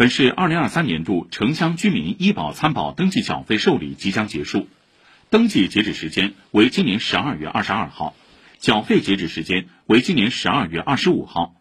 本市二零二三年度城乡居民医保参保登记缴费受理即将结束，登记截止时间为今年十二月二十二号，缴费截止时间为今年十二月二十五号。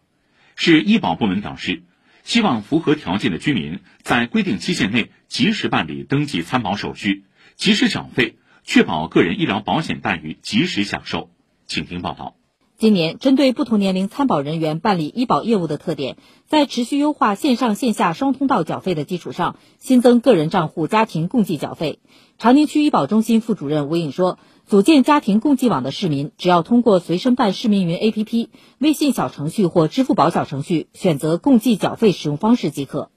市医保部门表示，希望符合条件的居民在规定期限内及时办理登记参保手续，及时缴费，确保个人医疗保险待遇及时享受。请听报道。今年，针对不同年龄参保人员办理医保业务的特点，在持续优化线上线下双通道缴费的基础上，新增个人账户家庭共计缴费。长宁区医保中心副主任吴颖说，组建家庭共计网的市民，只要通过随身办市民云 APP、微信小程序或支付宝小程序，选择共计缴费使用方式即可。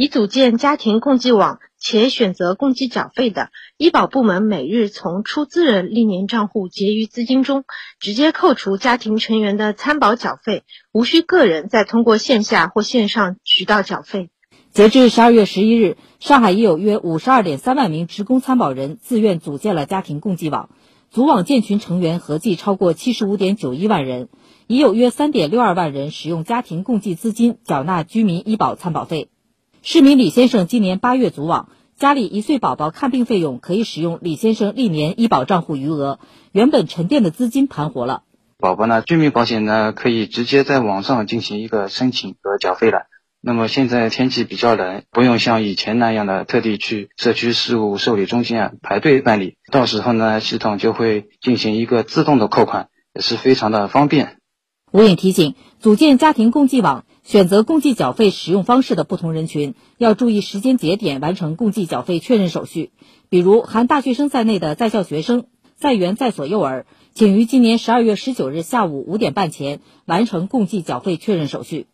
已组建家庭共济网且选择共济缴费的，医保部门每日从出资人历年账户结余资金中直接扣除家庭成员的参保缴费，无需个人再通过线下或线上渠道缴费。截至十二月十一日，上海已有约五十二点三万名职工参保人自愿组建了家庭共济网，组网建群成员合计超过七十五点九一万人，已有约三点六二万人使用家庭共济资金缴纳居民医保参保费。市民李先生今年八月组网，家里一岁宝宝看病费用可以使用李先生历年医保账户余额，原本沉淀的资金盘活了。宝宝呢，居民保险呢可以直接在网上进行一个申请和缴费了。那么现在天气比较冷，不用像以前那样的特地去社区事务受理中心啊排队办理，到时候呢系统就会进行一个自动的扣款，也是非常的方便。吴颖提醒，组建家庭共济网。选择共计缴费使用方式的不同人群要注意时间节点完成共计缴费确认手续。比如，含大学生在内的在校学生、在园在所幼儿，请于今年十二月十九日下午五点半前完成共计缴费确认手续。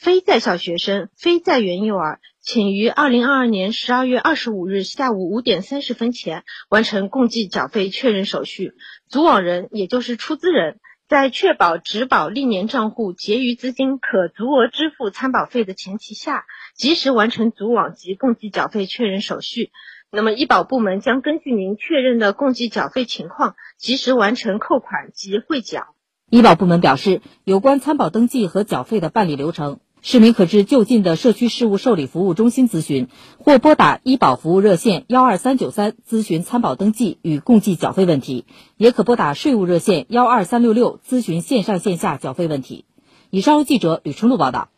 非在校学生、非在园幼儿，请于二零二二年十二月二十五日下午五点三十分前完成共计缴费确认手续。组网人，也就是出资人。在确保职保历年账户结余资金可足额支付参保费的前提下，及时完成组网及共计缴费确认手续。那么，医保部门将根据您确认的共计缴费情况，及时完成扣款及汇缴。医保部门表示，有关参保登记和缴费的办理流程。市民可至就近的社区事务受理服务中心咨询，或拨打医保服务热线幺二三九三咨询参保登记与共计缴费问题，也可拨打税务热线幺二三六六咨询线上线下缴费问题。以上由记者吕春露报道。